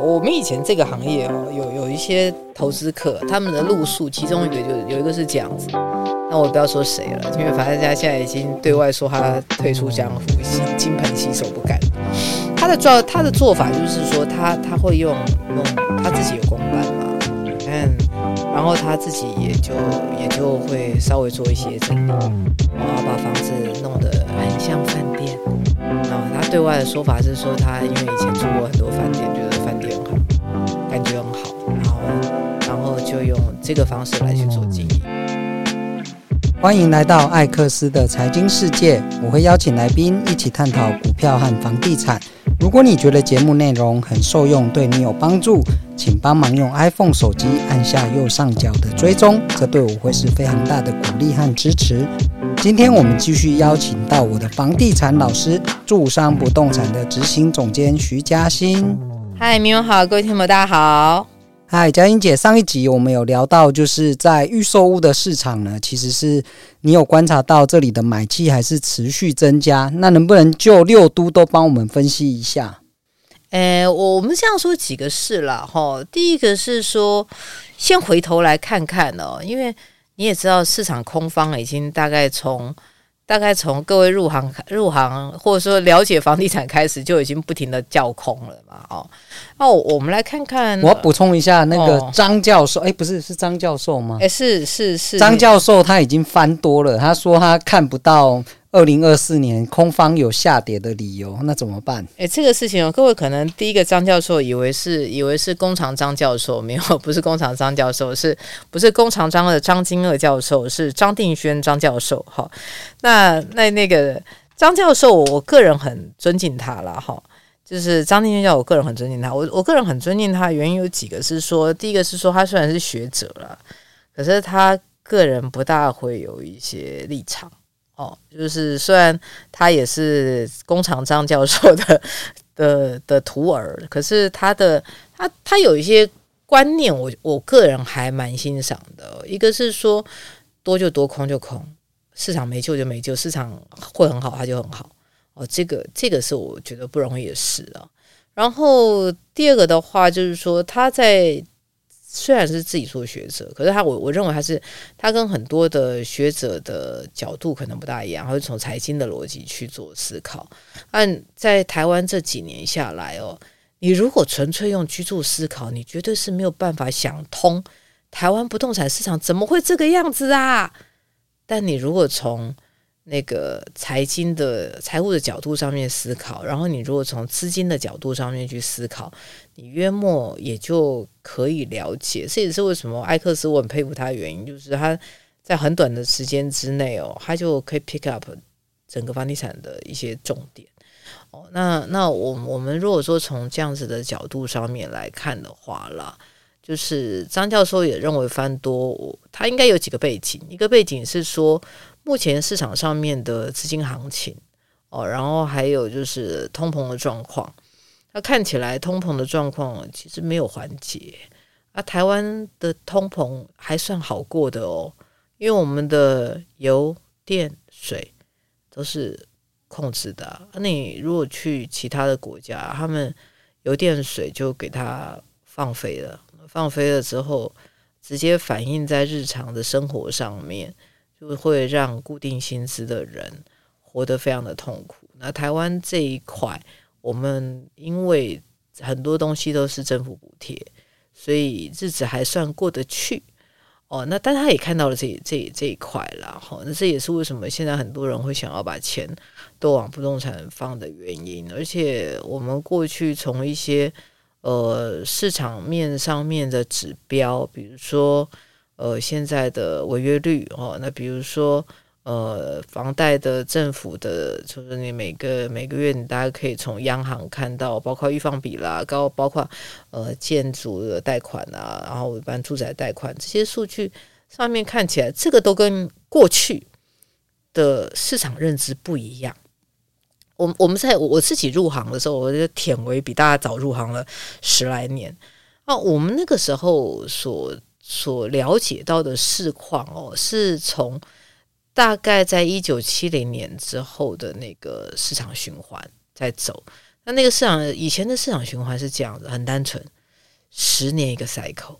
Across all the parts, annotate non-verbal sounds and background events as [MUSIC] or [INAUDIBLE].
我们以前这个行业哦，有有一些投资客，他们的路数，其中一个就有一个是这样子。那我不要说谁了，因为反正他现在已经对外说他退出江湖，金盆洗手不干。他的做他的做法就是说他，他会用用他自己有公办嘛，嗯，然后他自己也就也就会稍微做一些整理，然后把房子弄得很像饭店。啊，他对外的说法是说，他因为以前住过很多饭店，感觉很好，然后然后就用这个方式来去做经营。欢迎来到艾克斯的财经世界，我会邀请来宾一起探讨股票和房地产。如果你觉得节目内容很受用，对你有帮助，请帮忙用 iPhone 手机按下右上角的追踪，这对我会是非常大的鼓励和支持。今天我们继续邀请到我的房地产老师，住商不动产的执行总监徐嘉欣。嗨，明文好，各位听友大家好。嗨，嘉欣姐，上一集我们有聊到，就是在预售屋的市场呢，其实是你有观察到这里的买气还是持续增加。那能不能就六都都帮我们分析一下？诶，我们这样说几个事了哈。第一个是说，先回头来看看哦，因为你也知道市场空方已经大概从。大概从各位入行入行或者说了解房地产开始，就已经不停的叫空了嘛，哦，那我们来看看，我要补充一下，那个张教授，哎、哦，不是，是张教授吗？哎，是是是，张教授他已经翻多了，他说他看不到。二零二四年空方有下跌的理由，那怎么办？诶，这个事情哦，各位可能第一个张教授以为是以为是弓长张教授，没有，不是弓长张教授，是不是弓长张的张金鶚教授？是张定轩张教授。哈，那那那个张教授，我个人很尊敬他了。哈，就是张定轩教，我个人很尊敬他。我我个人很尊敬他原因有几个，是说第一个是说他虽然是学者了，可是他个人不大会有一些立场。哦，就是虽然他也是工厂张教授的的的徒儿，可是他的他他有一些观念我，我我个人还蛮欣赏的。一个是说多就多，空就空，市场没救就没救，市场会很好，它就很好。哦，这个这个是我觉得不容易的事啊。然后第二个的话，就是说他在。虽然是自己做学者，可是他我我认为他是他跟很多的学者的角度可能不大一样，他会从财经的逻辑去做思考。按在台湾这几年下来哦，你如果纯粹用居住思考，你绝对是没有办法想通台湾不动产市场怎么会这个样子啊！但你如果从那个财经的财务的角度上面思考，然后你如果从资金的角度上面去思考，你约莫也就可以了解。这也是为什么艾克斯我很佩服他的原因，就是他在很短的时间之内哦，他就可以 pick up 整个房地产的一些重点。哦，那那我我们如果说从这样子的角度上面来看的话啦，就是张教授也认为翻多，他应该有几个背景，一个背景是说。目前市场上面的资金行情哦，然后还有就是通膨的状况，那看起来通膨的状况其实没有缓解啊。台湾的通膨还算好过的哦，因为我们的油电水都是控制的。那你如果去其他的国家，他们油电水就给它放飞了，放飞了之后，直接反映在日常的生活上面。就会让固定薪资的人活得非常的痛苦。那台湾这一块，我们因为很多东西都是政府补贴，所以日子还算过得去。哦，那但他也看到了这这这一块了哈。那这也是为什么现在很多人会想要把钱都往不动产放的原因。而且我们过去从一些呃市场面上面的指标，比如说。呃，现在的违约率哦，那比如说呃，房贷的政府的，就是你每个每个月，你大家可以从央行看到，包括预放比啦，高包括呃建筑的贷款啊，然后一般住宅贷款这些数据上面看起来，这个都跟过去的市场认知不一样。我我们在我自己入行的时候，我就舔为比大家早入行了十来年啊，我们那个时候所。所了解到的市况哦，是从大概在一九七零年之后的那个市场循环在走。那那个市场以前的市场循环是这样的，很单纯，十年一个 cycle，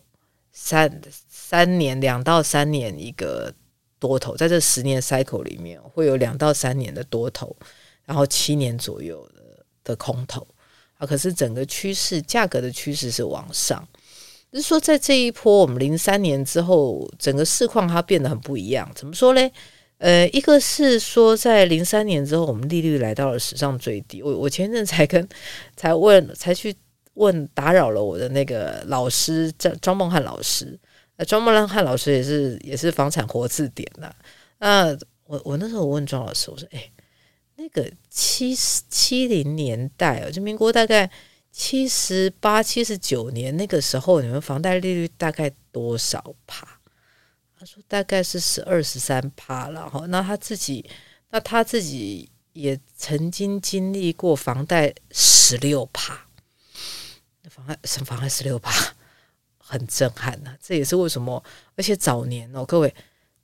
三三年两到三年一个多头，在这十年 cycle 里面会有两到三年的多头，然后七年左右的的空头啊。可是整个趋势价格的趋势是往上，就是说在这一波我们零三年之后，整个市况它变得很不一样。怎么说嘞？呃，一个是说，在零三年之后，我们利率来到了史上最低。我我前一阵才跟才问才去问打扰了我的那个老师张庄梦汉老师，呃，庄梦汉老师也是也是房产活字典的。那我我那时候我问庄老师，我说，哎，那个七七零年代哦，就民国大概七十八、七十九年那个时候，你们房贷利率大概多少趴？他说大概是十二十三趴然后，那他自己，那他自己也曾经经历过房贷十六趴，房贷什么房贷十六趴，很震撼呐、这也是为什么，而且早年哦，各位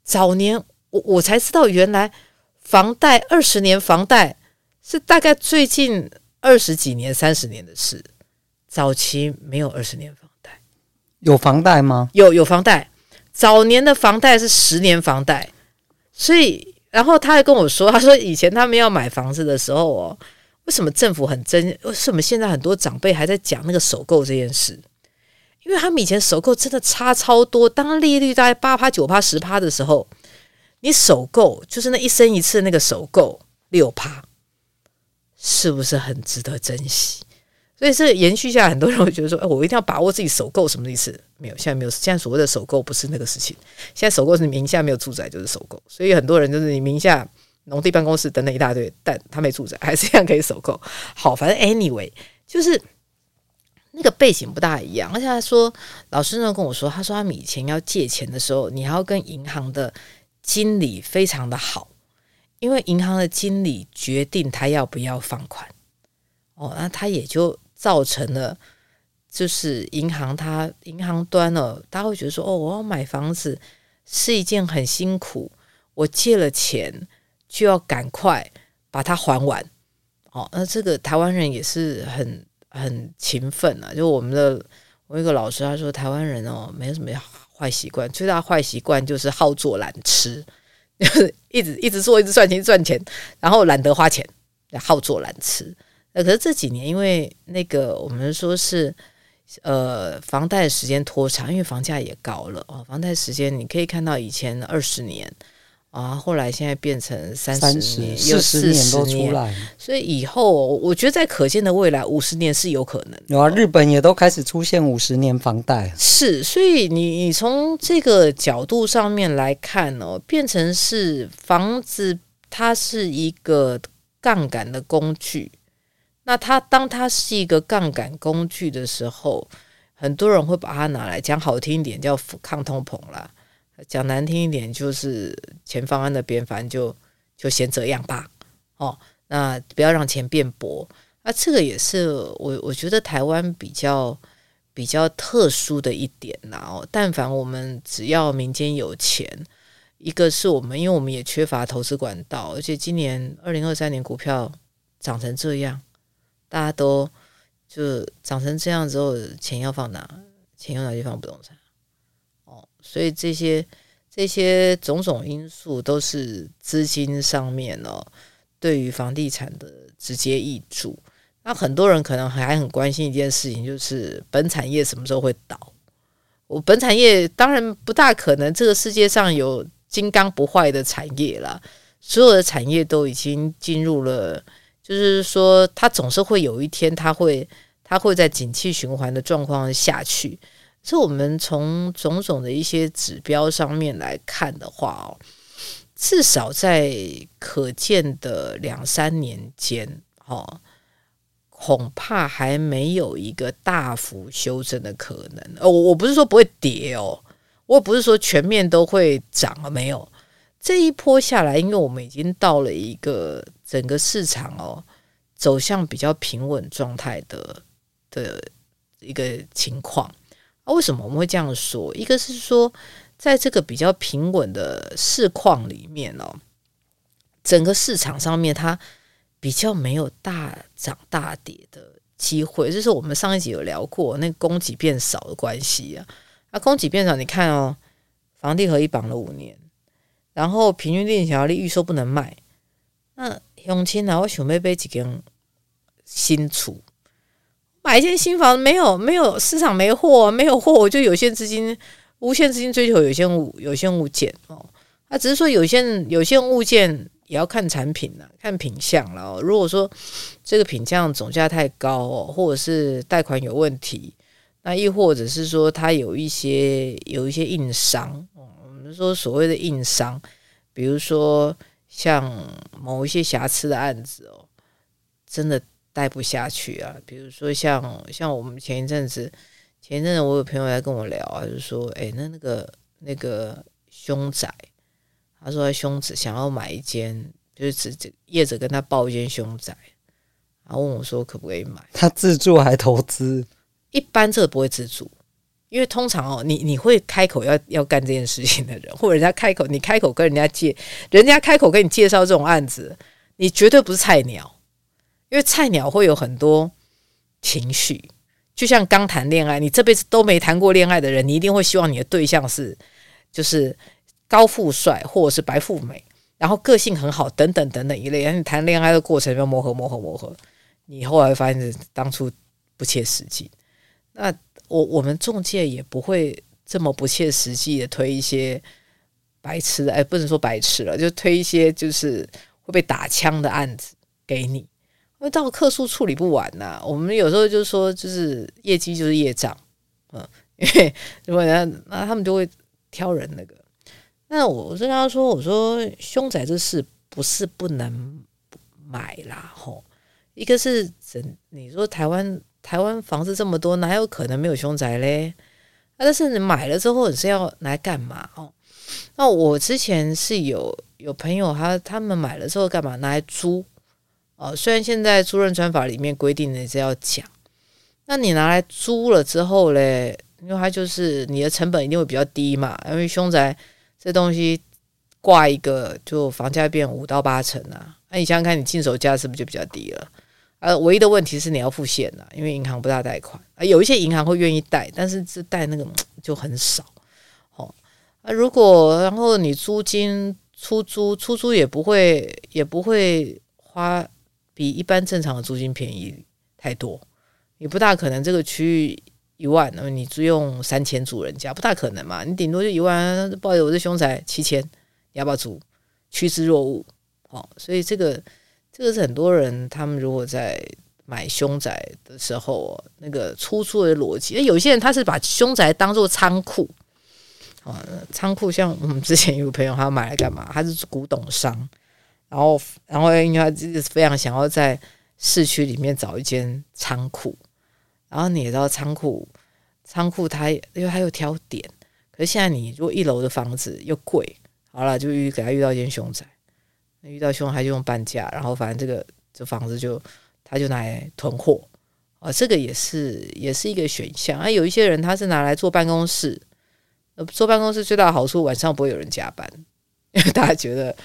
早年我我才知道，原来房贷二十年房贷是大概最近二十几年、三十年的事，早期没有二十年房贷，有房贷吗？有有房贷。早年的房贷是十年房贷，所以，然后他还跟我说，他说以前他们要买房子的时候哦，为什么政府很争？为什么现在很多长辈还在讲那个首购这件事？因为他们以前首购真的差超多，当利率大概八趴、九趴、十趴的时候，你首购就是那一生一次那个首购六趴，是不是很值得珍惜？所以这延续下来，很多人会觉得说：“哎，我一定要把握自己首购，什么意思？没有，现在没有。现在所谓的首购不是那个事情。现在首购是你名下没有住宅就是首购。所以很多人就是你名下农地办公室等等一大堆，但他没住宅，还是一样可以首购。好，反正 anyway，就是那个背景不大一样。而且他说，老师呢跟我说，他说他们以前要借钱的时候，你还要跟银行的经理非常的好，因为银行的经理决定他要不要放款。哦，那他也就。造成了，就是银行他银行端了，他会觉得说，哦，我要买房子是一件很辛苦，我借了钱就要赶快把它还完。哦，那这个台湾人也是很很勤奋啊。就我们的我一个老师他说，台湾人哦没有什么坏习惯，最大坏习惯就是好做懒吃，就 [LAUGHS] 是一直一直做，一直赚钱赚钱，然后懒得花钱，好做懒吃。可是这几年，因为那个我们说是，呃，房贷时间拖长，因为房价也高了哦。房贷时间你可以看到以前二十年啊，后来现在变成三十年、四十年都出来，所以以后我觉得在可见的未来五十年是有可能。有啊，日本也都开始出现五十年房贷。是，所以你你从这个角度上面来看哦，变成是房子，它是一个杠杆的工具。那它当它是一个杠杆工具的时候，很多人会把它拿来讲好听一点叫抗通膨啦，讲难听一点就是钱放在那边，反正就就先这样吧。哦，那不要让钱变薄。那这个也是我我觉得台湾比较比较特殊的一点呐。哦，但凡我们只要民间有钱，一个是我们因为我们也缺乏投资管道，而且今年二零二三年股票涨成这样。大家都就长成这样之后，钱要放哪？钱用哪去放不动产？哦，所以这些这些种种因素都是资金上面哦，对于房地产的直接挹注。那很多人可能还很关心一件事情，就是本产业什么时候会倒？我本产业当然不大可能，这个世界上有金刚不坏的产业了，所有的产业都已经进入了。就是说，它总是会有一天，它会，它会在景气循环的状况下去。所以，我们从种种的一些指标上面来看的话哦，至少在可见的两三年间，哦，恐怕还没有一个大幅修正的可能。哦，我不是说不会跌哦，我也不是说全面都会涨了，没有。这一波下来，因为我们已经到了一个整个市场哦走向比较平稳状态的的一个情况。啊，为什么我们会这样说？一个是说，在这个比较平稳的市况里面哦，整个市场上面它比较没有大涨大跌的机会。就是我们上一集有聊过，那供给变少的关系啊。那供给变少，你看哦，房地合一绑了五年，然后平均地权条例预售不能卖。那乡亲啊，我想要买几间新厝，买一间新房没有没有市场没货，没有货我就有限资金，无限资金追求有限物有限物件哦。他、啊、只是说有限有限物件也要看产品了，看品相了、哦。如果说这个品相总价太高哦，或者是贷款有问题，那亦或者是说它有一些有一些硬伤哦，我们说所谓的硬伤，比如说像某一些瑕疵的案子哦，真的贷不下去啊。比如说像像我们前一阵子前一阵子我有朋友来跟我聊啊，就说哎，那那个那个凶宅。他说：“他凶子想要买一间，就是指这业者跟他报一间凶宅，然后问我说可不可以买？他自住还投资？一般这个不会自住，因为通常哦，你你会开口要要干这件事情的人，或者人家开口，你开口跟人家介，人家开口跟你介绍这种案子，你绝对不是菜鸟，因为菜鸟会有很多情绪，就像刚谈恋爱，你这辈子都没谈过恋爱的人，你一定会希望你的对象是就是。”高富帅或者是白富美，然后个性很好，等等等等一类。然后你谈恋爱的过程要磨合磨合磨合，你后来发现是当初不切实际。那我我们中介也不会这么不切实际的推一些白痴的，哎，不能说白痴了，就推一些就是会被打枪的案子给你，因为到客诉处理不完呐、我们有时候就是说，就是业绩就是业障，嗯，因为如果人家那他们就会挑人那个。那我是跟他说：“我说凶宅这事不是不能买啦，吼，一个是整你说台湾台湾房子这么多，哪有可能没有凶宅嘞？但是你买了之后你是要来干嘛？哦，那我之前是有有朋友他他们买了之后干嘛？拿来租哦。虽然现在租赁专法里面规定的是要讲，那你拿来租了之后嘞，因为它就是你的成本一定会比较低嘛，因为凶宅。这东西挂一个，就房价变五到八成啊！那、你想想看，你进手价是不是就比较低了？呃、唯一的问题是你要付现啊，因为银行不大贷款啊。有一些银行会愿意贷，但是这贷那个就很少。哦，啊，如果然后你租金出租出租也不会也不会花比一般正常的租金便宜太多，也不大可能这个区域。一万，那么你租用三千租人家不大可能嘛？你顶多就一万，不好意思，我这凶宅七千，你要不要租？趋之若鹜，哦，所以这个这个是很多人他们如果在买凶宅的时候，那个出租的逻辑，有些人他是把凶宅当做仓库，啊，仓库像我们之前有朋友，他买来干嘛？他是古董商，然后然后因为他非常想要在市区里面找一间仓库。然后你也知道仓库，仓库它因为它有挑点，可是现在你如果一楼的房子又贵，好了就遇给他遇到一间凶宅，遇到凶宅就用半价，然后反正这个这房子就他就拿来囤货啊，这个也是也是一个选项啊。有一些人他是拿来做办公室，呃，做办公室最大的好处晚上不会有人加班，因为大家觉得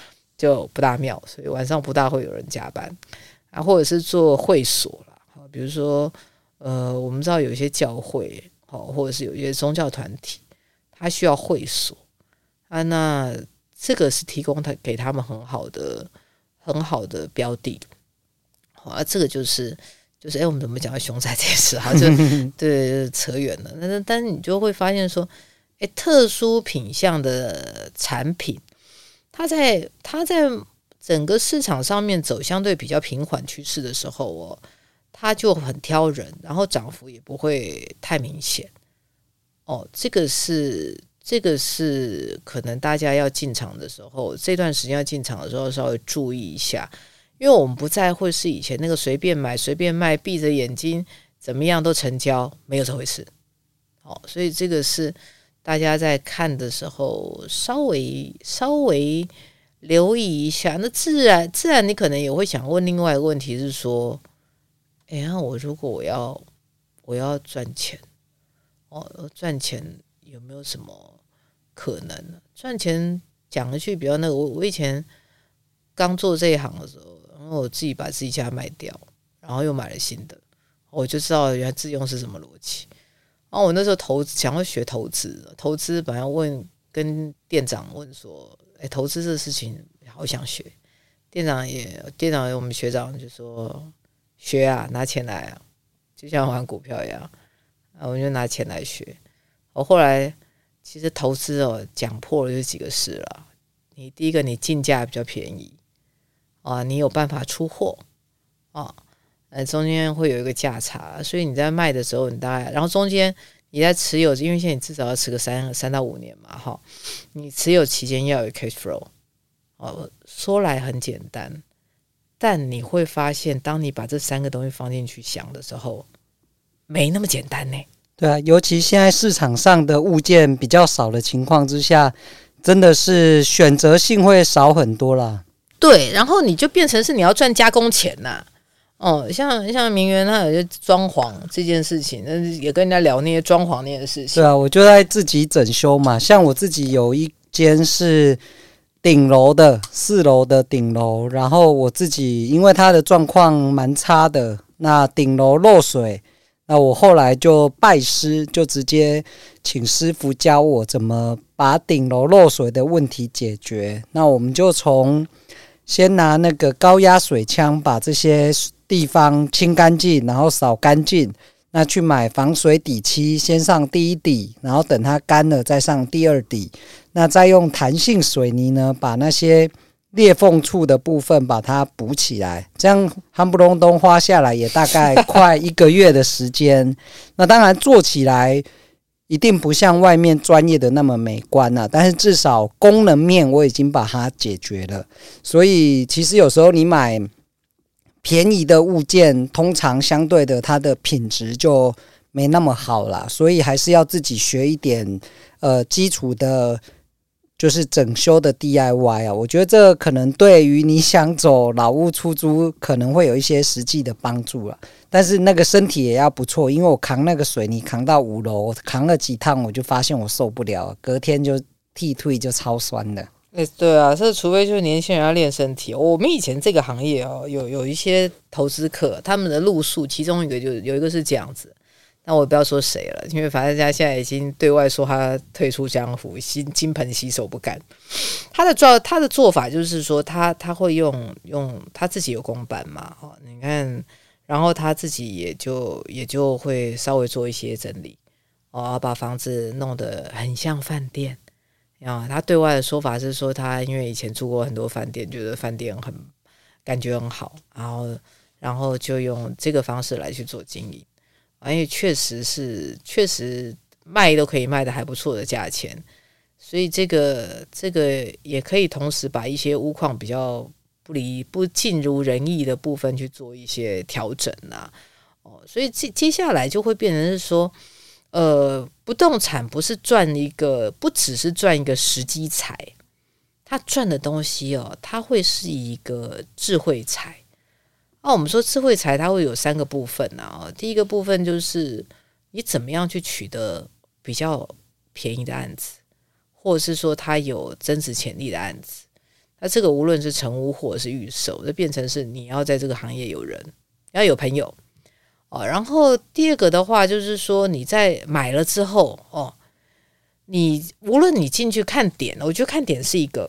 就不大妙，所以晚上不大会有人加班啊，或者是做会所了，比如说。呃，我们知道有一些教会，好，或者是有一些宗教团体，他需要会所啊，那这个是提供他给他们很好的、很好的标的，好啊，这个就是就是，哎，我们怎么讲到凶宅这件事？哈，[LAUGHS] 就 [LAUGHS] 对，扯远了。但是，但是你就会发现说，哎，特殊品相的产品，它在它在整个市场上面走相对比较平缓趋势的时候，哦。他就很挑人，然后涨幅也不会太明显。哦，这个是这个是可能大家要进场的时候，这段时间要进场的时候稍微注意一下，因为我们不再会是以前那个随便买随便卖，闭着眼睛怎么样都成交，没有这回事。哦，所以这个是大家在看的时候稍微稍微留意一下。那自然自然，你可能也会想问另外一个问题是说。哎呀，我如果我要我要赚钱，哦，赚钱有没有什么可能？赚钱讲一句比较那个，我我以前刚做这一行的时候，然后我自己把自己家卖掉，然后又买了新的，我就知道原来自用是什么逻辑。然后我那时候投，想要学投资，投资本来问跟店长问说：“哎，投资这事情好想学。”店长也，店长我们学长就说：“学啊，拿钱来啊，就像玩股票一样。”啊，我就拿钱来学。我后来其实投资哦，讲破了就几个事了。你第一个，你进价比较便宜啊，你有办法出货啊，呃，中间会有一个价差，所以你在卖的时候，你大概，然后中间你在持有，因为现在你至少要持个三三到五年嘛，哈，你持有期间要有 cash flow。哦，说来很简单，但你会发现，当你把这三个东西放进去想的时候，没那么简单呢。对啊，尤其现在市场上的物件比较少的情况之下。真的是选择性会少很多啦，对，然后你就变成是你要赚加工钱呐，哦，像像明媛他有些装潢这件事情，那也跟人家聊那些装潢那些事情。对啊，我就在自己整修嘛，像我自己有一间是顶楼的，四楼的顶楼，然后我自己因为它的状况蛮差的，那顶楼漏水。那我后来就拜师，就直接请师傅教我怎么把顶楼漏水的问题解决。那我们就从先拿那个高压水枪把这些地方清干净，然后扫干净。那去买防水底漆，先上第一底，然后等它干了再上第二底。那再用弹性水泥呢，把那些裂缝处的部分把它补起来，这样夯不隆咚花下来也大概快一个月的时间。[LAUGHS] 那当然做起来一定不像外面专业的那么美观啊，但是至少功能面我已经把它解决了。所以其实有时候你买便宜的物件，通常相对的它的品质就没那么好啦。所以还是要自己学一点呃基础的。就是整修的 DIY 啊，我觉得这可能对于你想走老屋出租可能会有一些实际的帮助了。但是那个身体也要不错，因为我扛那个水泥扛到五楼，扛了几趟我就发现我受不了，隔天就踢退就超酸的。哎，对啊，这除非就是年轻人要练身体。我们以前这个行业哦，有有一些投资客，他们的路数其中一个就有一个是这样子。那我不要说谁了，因为反正他现在已经对外说他退出江湖，金金盆洗手不干。他的做他的做法就是说他，他会用用他自己有公办嘛，哦，你看，然后他自己也就也就会稍微做一些整理，哦，把房子弄得很像饭店啊。他对外的说法是说，他因为以前住过很多饭店，觉得饭店很感觉很好，然后然后就用这个方式来去做经营。因为确实是，确实卖都可以卖的还不错的价钱，所以这个这个也可以同时把一些屋况比较不离不尽如人意的部分去做一些调整啊。哦，所以接接下来就会变成是说，呃，不动产不是赚一个，不只是赚一个时机财，它赚的东西哦，它会是一个智慧财。那、我们说智慧财，它会有三个部分啊。第一个部分就是你怎么样去取得比较便宜的案子，或者是说它有增值潜力的案子。那这个无论是成屋或者是预售，就变成是你要在这个行业有人，要有朋友哦。然后第二个的话就是说你在买了之后哦，你无论你进去看点，我觉得看点是一个，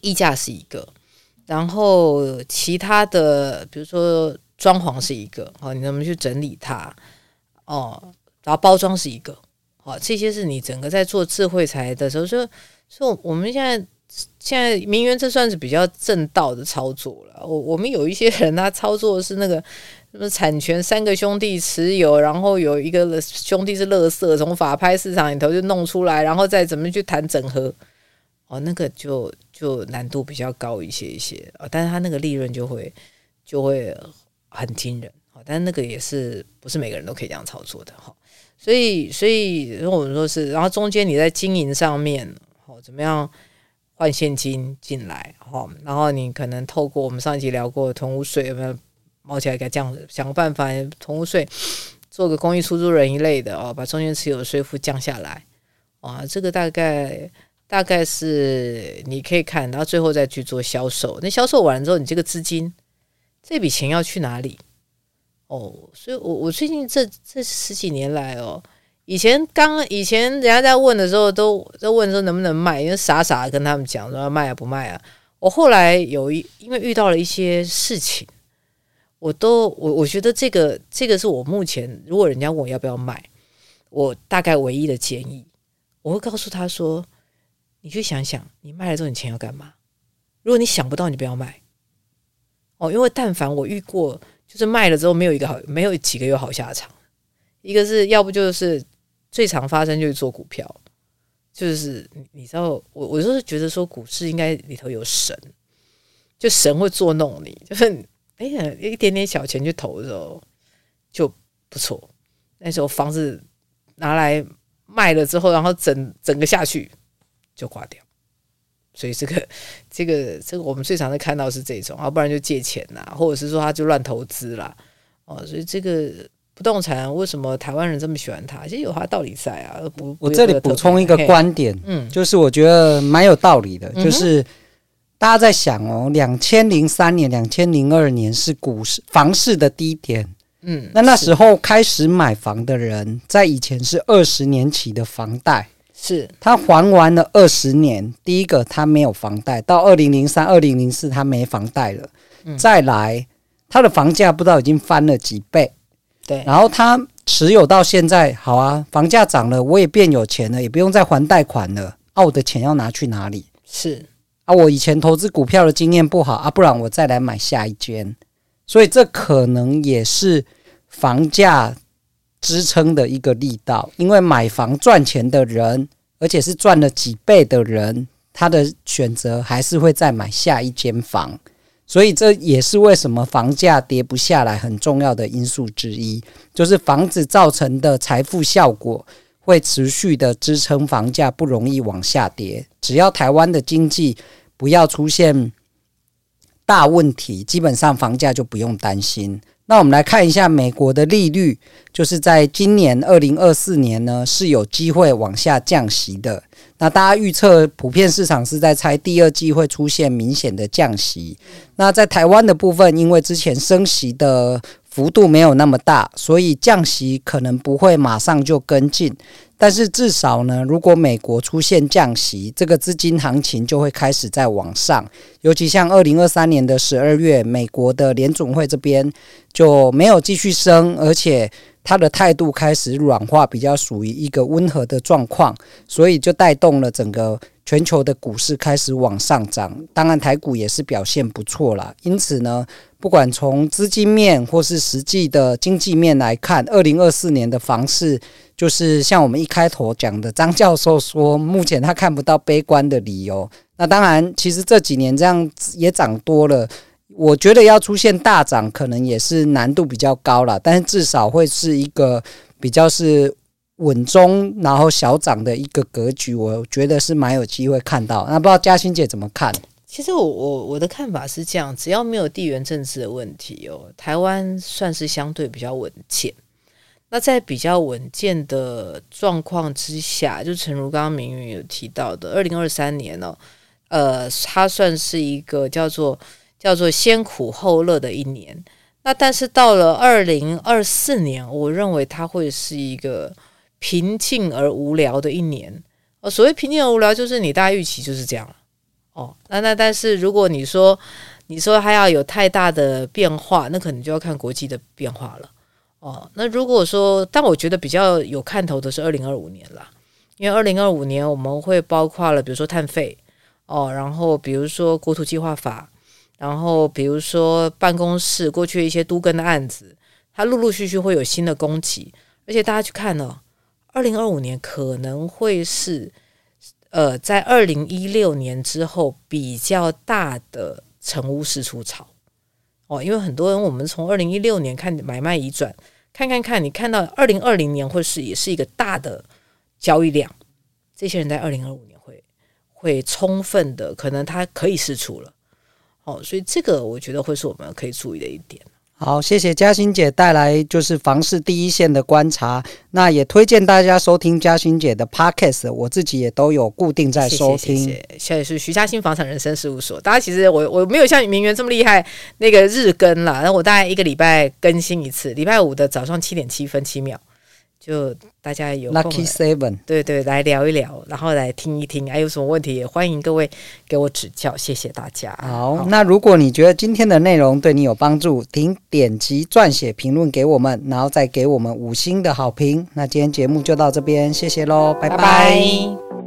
溢价是一个。然后其他的，比如说装潢是一个，好，你怎么去整理它？哦，然后包装是一个，好，这些是你整个在做智慧财的时候，说说我们现在现在名媛这算是比较正道的操作了。我我们有一些人他操作是那个什么产权三个兄弟持有，然后有一个兄弟是乐色，从法拍市场里头就弄出来，然后再怎么去谈整合。哦，那个就就难度比较高一些一些。啊，但是他那个利润就会就会很惊人。啊，但那个也是不是每个人都可以这样操作的。哈，所以所以如果我们说是，然后中间你在经营上面哦，怎么样换现金进来哈，然后你可能透过我们上一集聊过囤屋税有没有冒起来给它降，想个办法同屋税做个公益出租人一类的哦，把中间持有税负降下来啊，这个大概。大概是你可以看到最后再去做销售，那销售完了之后，你这个资金这笔钱要去哪里？哦，所以我我最近这这十几年来哦，以前刚以前人家在问的时候都，都都问说能不能卖，因为傻傻的跟他们讲说要卖啊不卖啊。我后来有一因为遇到了一些事情，我都我我觉得这个这个是我目前如果人家问我要不要卖，我大概唯一的建议，我会告诉他说，你去想想，你卖了之后你钱要干嘛？如果你想不到，你不要卖。哦，因为但凡我遇过。就是卖了之后没有一个好，没有几个有好下场。一个是要不就是最常发生就是做股票，就是你知道，我我就是觉得说股市应该里头有神，就神会作弄你，就是哎呀一点点小钱去投的时候就不错。那时候房子拿来卖了之后，然后整整个下去就挂掉。所以这个这个这个我们最常的看到是这种，要不然就借钱呐，或者是说他就乱投资啦。哦，所以这个不动产为什么台湾人这么喜欢它？其实有它道理在啊。不，我这里补充一个观点，嗯，就是我觉得蛮有道理的，就是大家在想哦，两千零三年、两千零二年是股市房市的低点，嗯，那那时候开始买房的人，在以前是二十年期的房贷。是。他还完了二十年，第一个他没有房贷，到二零零三、二零零四他没房贷了，嗯、再来他的房价不知道已经翻了几倍，对，然后他持有到现在，好啊，房价涨了，我也变有钱了，也不用再还贷款了，啊，我的钱要拿去哪里？是啊，我以前投资股票的经验不好啊，不然我再来买下一间，所以这可能也是房价。支撑的一个力道，因为买房赚钱的人，而且是赚了几倍的人，他的选择还是会再买下一间房，所以这也是为什么房价跌不下来很重要的因素之一，就是房子造成的财富效果会持续的支撑房价，不容易往下跌。只要台湾的经济不要出现大问题，基本上房价就不用担心。那我们来看一下美国的利率，就是在今年二零二四年呢，是有机会往下降息的。那大家预测，普遍市场是在猜第二季会出现明显的降息。那在台湾的部分，因为之前升息的幅度没有那么大，所以降息可能不会马上就跟进。但是至少呢，如果美国出现降息，这个资金行情就会开始在往上。尤其像二零二三年的十二月，美国的联总会这边就没有继续升，而且它的态度开始软化，比较属于一个温和的状况，所以就带动了整个全球的股市开始往上涨。当然，台股也是表现不错啦。因此呢，不管从资金面或是实际的经济面来看，二零二四年的房市。就是像我们一开头讲的，张教授说，目前他看不到悲观的理由。那当然，其实这几年这样也涨多了，我觉得要出现大涨，可能也是难度比较高了。但是至少会是一个比较是稳中然后小涨的一个格局，我觉得是蛮有机会看到。那不知道嘉欣姐怎么看？其实我我我的看法是这样，只要没有地缘政治的问题哦，台湾算是相对比较稳健。那在比较稳健的状况之下，就诚如刚刚明云有提到的，二零二三年呢、哦，呃，它算是一个叫做叫做先苦后乐的一年。那但是到了二零二四年，我认为它会是一个平静而无聊的一年。哦，所谓平静而无聊，就是你大概预期就是这样哦，那那但是如果你说你说它要有太大的变化，那可能就要看国际的变化了。哦，那如果说，但我觉得比较有看头的是二零二五年啦，因为二零二五年我们会包括了，比如说碳费。哦，然后比如说国土计划法，然后比如说办公室过去一些都更的案子，它陆陆续续会有新的供给，而且大家去看呢，二零二五年可能会是呃，在二零一六年之后比较大的成屋释出潮。哦，因为很多人，我们从二零一六年看买卖移转，看看看，你看到二零二零年或是也是一个大的交易量，这些人在二零二五年会会充分的，可能他可以释出了。哦，所以这个我觉得会是我们可以注意的一点。好，谢谢嘉欣姐带来就是房市第一线的观察，那也推荐大家收听嘉欣姐的 Podcast，我自己也都有固定在收听。谢谢，是徐嘉欣房产人生事务所，大家其实我我没有像明媛这么厉害，那个日更啦，那我大概一个礼拜更新一次，礼拜五的早上七点七分七秒。就大家有 Lucky Seven，对对，来聊一聊，然后来听一听，还有什么问题也欢迎各位给我指教，谢谢大家。好，好，那如果你觉得今天的内容对你有帮助，请点击撰写评论给我们，然后再给我们五星的好评。那今天节目就到这边，谢谢喽，拜拜。拜拜。